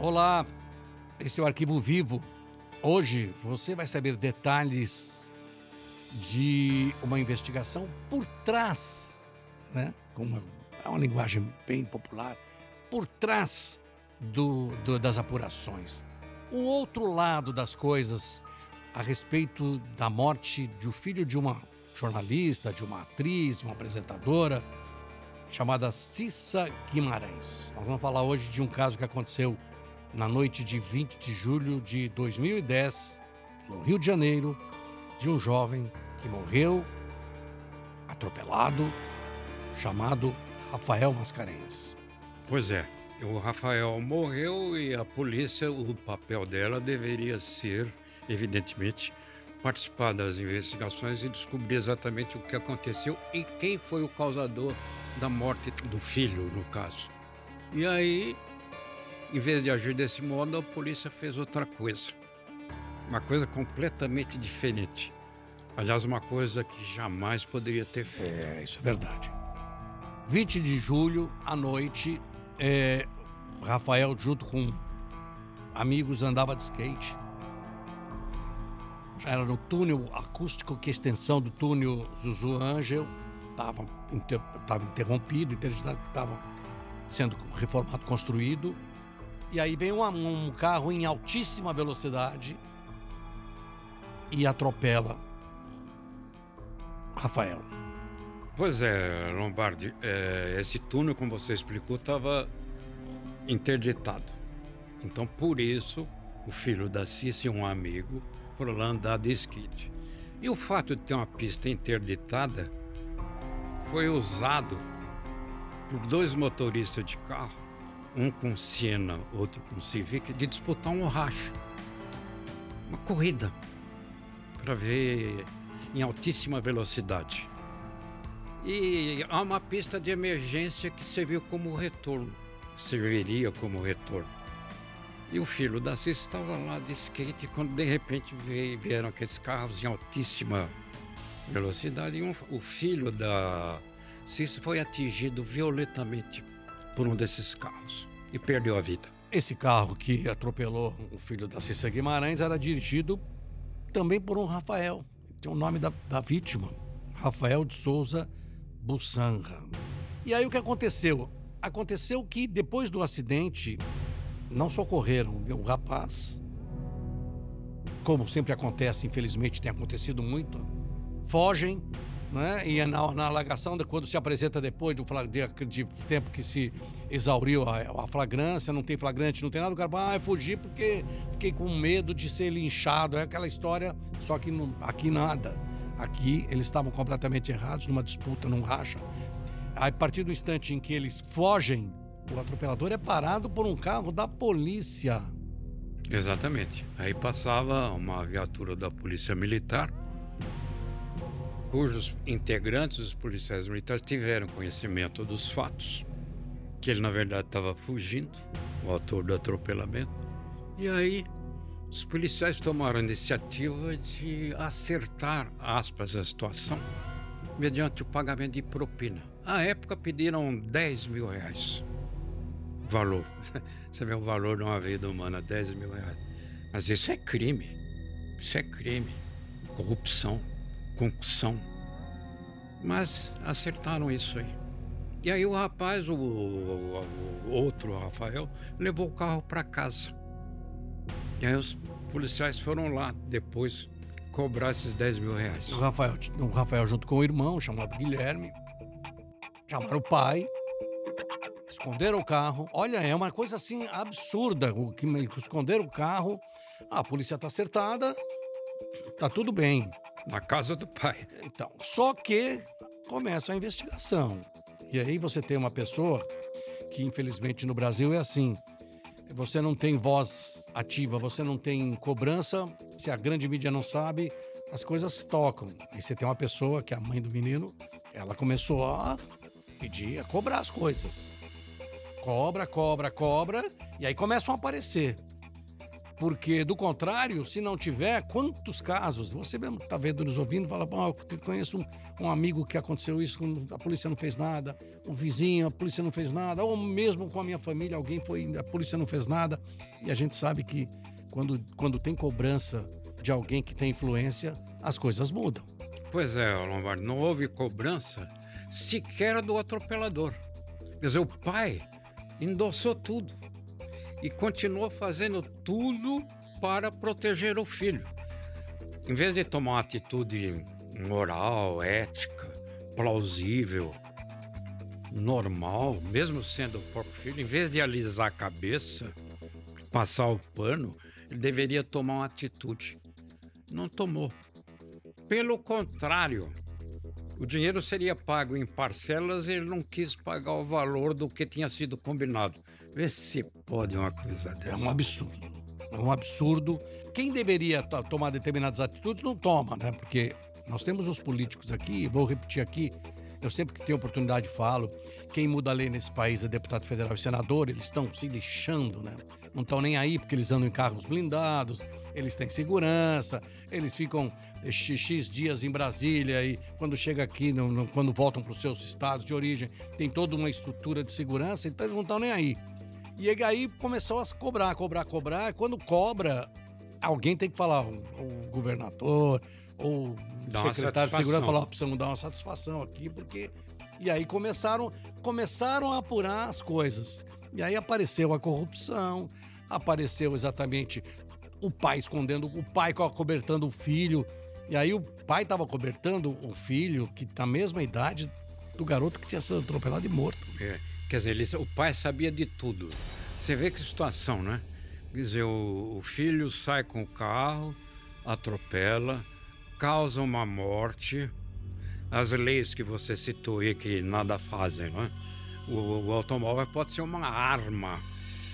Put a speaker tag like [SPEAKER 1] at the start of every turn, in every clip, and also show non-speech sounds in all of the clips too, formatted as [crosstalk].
[SPEAKER 1] Olá, esse é o Arquivo Vivo. Hoje você vai saber detalhes de uma investigação por trás, né? Com uma, é uma linguagem bem popular, por trás do, do, das apurações. O outro lado das coisas a respeito da morte de um filho de uma jornalista, de uma atriz, de uma apresentadora, chamada Cissa Guimarães. Nós vamos falar hoje de um caso que aconteceu na noite de 20 de julho de 2010, no Rio de Janeiro, de um jovem que morreu atropelado, chamado Rafael Mascarenhas.
[SPEAKER 2] Pois é, o Rafael morreu e a polícia, o papel dela deveria ser, evidentemente, participar das investigações e descobrir exatamente o que aconteceu e quem foi o causador da morte do filho, no caso. E aí, em vez de agir desse modo, a polícia fez outra coisa. Uma coisa completamente diferente. Aliás, uma coisa que jamais poderia ter feito.
[SPEAKER 1] É, isso é verdade. 20 de julho, à noite, é, Rafael, junto com amigos, andava de skate. Já era no túnel acústico, que a extensão do túnel Zuzu Angel estava inter, interrompido, estava sendo reformado, construído. E aí vem um, um carro em altíssima velocidade e atropela Rafael.
[SPEAKER 2] Pois é, Lombardi, é, esse túnel, como você explicou, estava interditado. Então, por isso, o filho da Cici e um amigo foram lá andar de skate. E o fato de ter uma pista interditada foi usado por dois motoristas de carro, um com Siena, outro com Civic, de disputar um racha. Uma corrida para ver em altíssima velocidade. E há uma pista de emergência que serviu como retorno, serviria como retorno. E o filho da Cis estava lá de skate quando de repente vieram aqueles carros em altíssima velocidade e um, o filho da Cis foi atingido violentamente por um desses carros e perdeu a vida.
[SPEAKER 1] Esse carro que atropelou o filho da Cissa Guimarães era dirigido também por um Rafael. Tem o nome da, da vítima, Rafael de Souza Bussanra. E aí o que aconteceu? Aconteceu que depois do acidente não socorreram o rapaz. Como sempre acontece, infelizmente tem acontecido muito. Fogem, né? E na, na alegação, quando se apresenta depois do de, de tempo que se exauriu a, a, flagrância, não tem flagrante, não tem nada, o cara vai ah, fugir porque fiquei com medo de ser linchado. É aquela história, só que não, aqui nada. Aqui eles estavam completamente errados numa disputa, num racha. A partir do instante em que eles fogem, o atropelador é parado por um carro da polícia.
[SPEAKER 2] Exatamente. Aí passava uma viatura da Polícia Militar, cujos integrantes dos policiais militares tiveram conhecimento dos fatos, que ele na verdade estava fugindo, o autor do atropelamento. E aí os policiais tomaram a iniciativa de acertar, aspas, a situação mediante o pagamento de propina. À época pediram 10 mil reais. Valor. [laughs] Você vê o valor de uma vida humana, 10 mil reais. Mas isso é crime. Isso é crime. Corrupção, concussão. Mas acertaram isso aí. E aí o rapaz, o, o, o outro Rafael, levou o carro para casa. E aí os policiais foram lá depois cobrar esses 10 mil reais.
[SPEAKER 1] O Rafael, o Rafael junto com o irmão, chamado Guilherme, chamaram o pai, esconderam o carro. Olha, é uma coisa assim absurda. O que esconderam o carro. Ah, a polícia tá acertada, tá tudo bem.
[SPEAKER 2] Na casa do pai.
[SPEAKER 1] Então, só que começa a investigação. E aí você tem uma pessoa que infelizmente no Brasil é assim. Você não tem voz ativa, você não tem cobrança, se a grande mídia não sabe, as coisas tocam. E você tem uma pessoa, que é a mãe do menino, ela começou a pedir, a cobrar as coisas. Cobra, cobra, cobra, e aí começam a aparecer. Porque, do contrário, se não tiver, quantos casos? Você mesmo está vendo, nos ouvindo, fala, bom, eu conheço um, um, amigo que aconteceu isso, a polícia não fez nada, um vizinho, a polícia não fez nada, ou mesmo com a minha família, alguém foi, a polícia não fez nada. E a gente sabe que quando, quando tem cobrança de alguém que tem influência, as coisas mudam.
[SPEAKER 2] Pois é, Lombardo, não houve cobrança sequer do atropelador. Quer dizer, o pai endossou tudo e continuou fazendo tudo para proteger o filho. Em vez de tomar uma atitude moral, ética, plausível, normal, mesmo sendo o próprio filho, em vez de alisar a cabeça, passar o pano, ele deveria tomar uma atitude. Não tomou. Pelo contrário, o dinheiro seria pago em parcelas e ele não quis pagar o valor do que tinha sido combinado. Vê se pode uma coisa dessa.
[SPEAKER 1] É um absurdo. É um absurdo. Quem deveria tomar determinadas atitudes não toma, né? Porque nós temos os políticos aqui, vou repetir aqui, eu sempre que tenho oportunidade falo, quem muda a lei nesse país é deputado federal e senador, eles estão se lixando, né? Não estão nem aí porque eles andam em carros blindados, eles têm segurança, eles ficam x dias em Brasília e quando chega aqui, no, no, quando voltam para os seus estados de origem, tem toda uma estrutura de segurança, então eles não estão nem aí. E aí começou a cobrar, cobrar, cobrar. Quando cobra, alguém tem que falar, o governador, ou o secretário de segurança falou, precisamos dar uma satisfação aqui, porque. E aí começaram, começaram a apurar as coisas. E aí apareceu a corrupção, apareceu exatamente o pai escondendo, o pai cobertando o filho. E aí o pai estava cobertando o filho, que na mesma idade do garoto que tinha sido atropelado e morto.
[SPEAKER 2] É, quer dizer, ele, o pai sabia de tudo. Você vê que situação, né? Quer dizer, o, o filho sai com o carro, atropela, causa uma morte. As leis que você citou aí que nada fazem, não é? O, o automóvel pode ser uma arma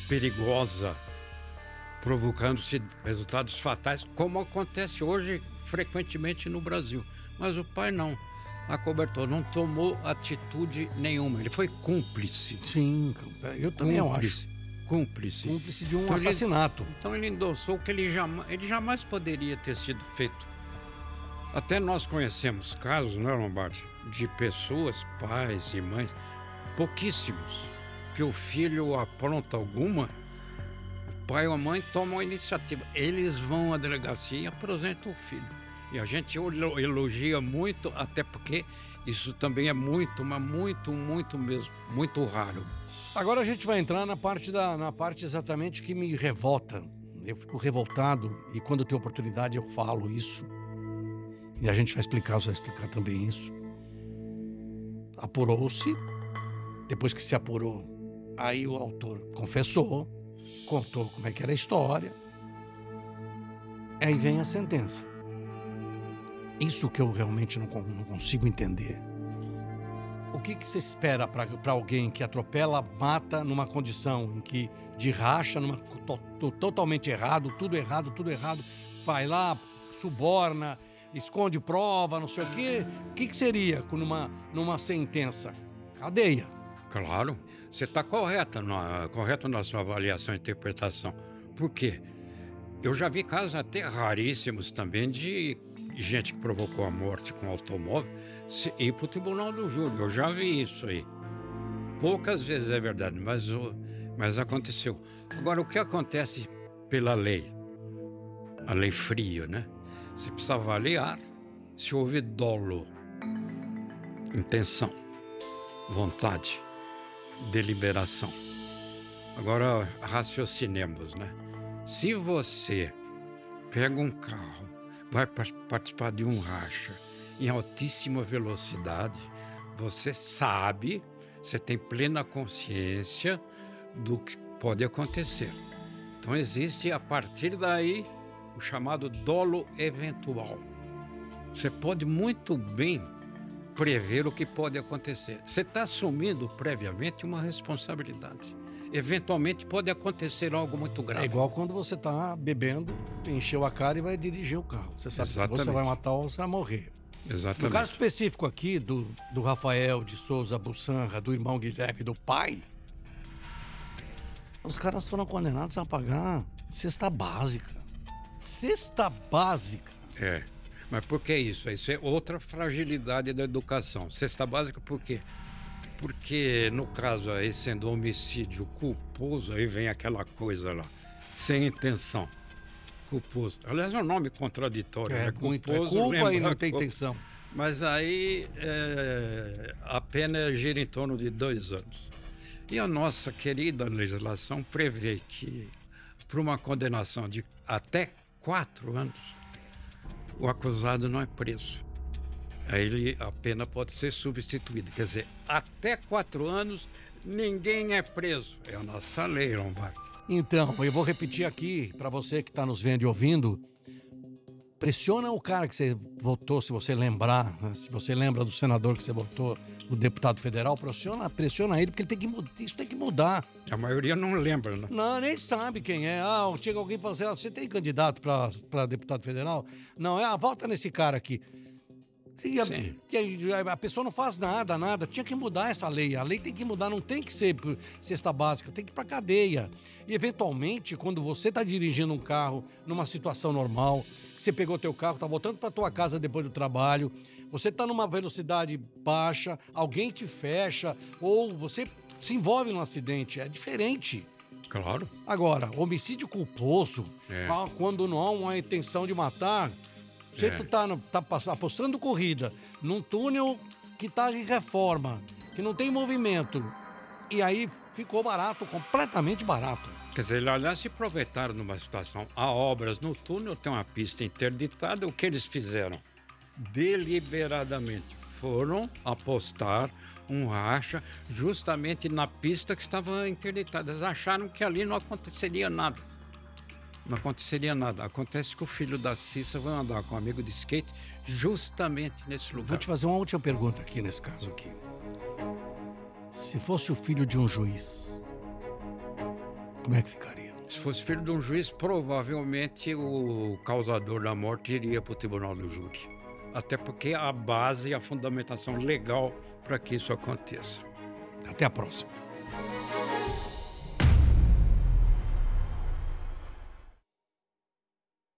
[SPEAKER 2] perigosa, provocando-se resultados fatais, como acontece hoje frequentemente no Brasil. Mas o pai não. Acobertou, não tomou atitude nenhuma. Ele foi cúmplice.
[SPEAKER 1] Sim, eu também cúmplice. acho.
[SPEAKER 2] Cúmplice.
[SPEAKER 1] Cúmplice de um então assassinato.
[SPEAKER 2] Ele, então ele endossou que ele jamais, ele jamais poderia ter sido feito. Até nós conhecemos casos, não é, Lombardi? De pessoas, pais e mães, pouquíssimos, que o filho apronta alguma, o pai ou a mãe tomam a iniciativa. Eles vão à delegacia e apresentam o filho. E a gente elogia muito, até porque isso também é muito, mas muito, muito mesmo, muito raro.
[SPEAKER 1] Agora a gente vai entrar na parte, da, na parte exatamente que me revolta. Eu fico revoltado e quando tenho oportunidade eu falo isso e a gente vai explicar, você vai explicar também isso. Apurou-se, depois que se apurou, aí o autor confessou, contou como é que era a história. Aí vem a sentença. Isso que eu realmente não, não consigo entender. O que, que se espera para alguém que atropela, mata numa condição em que de racha, numa, to, to, totalmente errado, tudo errado, tudo errado, vai lá, suborna, esconde prova, não sei o quê. O que, que seria numa, numa sentença? Cadeia.
[SPEAKER 2] Claro, você está correta na, correto na sua avaliação e interpretação. Por quê? Eu já vi casos até raríssimos também de gente que provocou a morte com automóvel ir para o tribunal do júri. Eu já vi isso aí. Poucas vezes é verdade, mas, mas aconteceu. Agora, o que acontece pela lei? A lei fria, né? Você precisa avaliar se houve dolo, intenção, vontade, deliberação. Agora raciocinemos, né? Se você pega um carro, vai participar de um racha em altíssima velocidade, você sabe, você tem plena consciência do que pode acontecer. Então existe a partir daí o chamado dolo eventual. Você pode muito bem prever o que pode acontecer. Você está assumindo previamente uma responsabilidade. Eventualmente pode acontecer algo muito grave.
[SPEAKER 1] É igual quando você está bebendo, encheu a cara e vai dirigir o carro. Você sabe Exatamente. que você vai matar ou você vai morrer.
[SPEAKER 2] Exatamente.
[SPEAKER 1] No caso específico aqui do, do Rafael de Souza Bussanra, do irmão Guilherme, do pai, os caras foram condenados a pagar Cesta básica. Cesta básica.
[SPEAKER 2] É. Mas por que isso? Isso é outra fragilidade da educação. Cesta básica por quê? Porque, no caso aí, sendo homicídio culposo, aí vem aquela coisa lá, sem intenção. Culposo. Aliás, é um nome contraditório.
[SPEAKER 1] É,
[SPEAKER 2] né?
[SPEAKER 1] muito. É culpa e não tem
[SPEAKER 2] culpa.
[SPEAKER 1] intenção.
[SPEAKER 2] Mas aí é, a pena gira em torno de dois anos. E a nossa querida legislação prevê que, para uma condenação de até quatro anos, o acusado não é preso. Aí ele, a pena pode ser substituída. Quer dizer, até quatro anos, ninguém é preso. É a nossa lei, Lombardi.
[SPEAKER 1] Então, eu vou repetir aqui para você que está nos vendo e ouvindo. Pressiona o cara que você votou, se você lembrar, né? se você lembra do senador que você votou, do deputado federal, pressiona, pressiona ele, porque ele tem que, isso tem que mudar.
[SPEAKER 2] A maioria não lembra, né?
[SPEAKER 1] Não, nem sabe quem é. Ah, chega alguém e fala assim: ah, você tem candidato para deputado federal? Não, é, ah, vota nesse cara aqui. A,
[SPEAKER 2] Sim.
[SPEAKER 1] e a- pessoa não faz nada, nada. Tinha que mudar essa lei. A lei tem que mudar, não tem que ser cesta básica, tem que ir para cadeia. E eventualmente, quando você está dirigindo um carro numa situação normal, que você pegou teu carro, está voltando para tua casa depois do trabalho, você está numa velocidade baixa, alguém te fecha ou você se envolve num acidente, é diferente.
[SPEAKER 2] Claro.
[SPEAKER 1] Agora, homicídio culposo,
[SPEAKER 2] É.
[SPEAKER 1] ah, quando não há uma intenção de matar, você
[SPEAKER 2] É.
[SPEAKER 1] tu tá, no- tá apostando corrida num túnel que tá em reforma, que não tem movimento. E aí ficou barato, completamente barato.
[SPEAKER 2] Quer dizer, aliás, se aproveitaram numa situação. Há obras no túnel, tem uma pista interditada. O que eles fizeram? Deliberadamente foram apostar um racha justamente na pista que estava interditada. Eles acharam que ali não aconteceria nada. Não aconteceria nada. Acontece que o filho da Cissa vai andar com um amigo de skate justamente nesse
[SPEAKER 1] Vou
[SPEAKER 2] lugar.
[SPEAKER 1] te fazer uma última pergunta aqui nesse caso aqui. Se fosse o filho de um juiz, como é que ficaria?
[SPEAKER 2] Se fosse filho de um juiz, provavelmente o causador da morte iria para o tribunal do júri. Até porque a base e a fundamentação legal para que isso aconteça.
[SPEAKER 1] Até a próxima.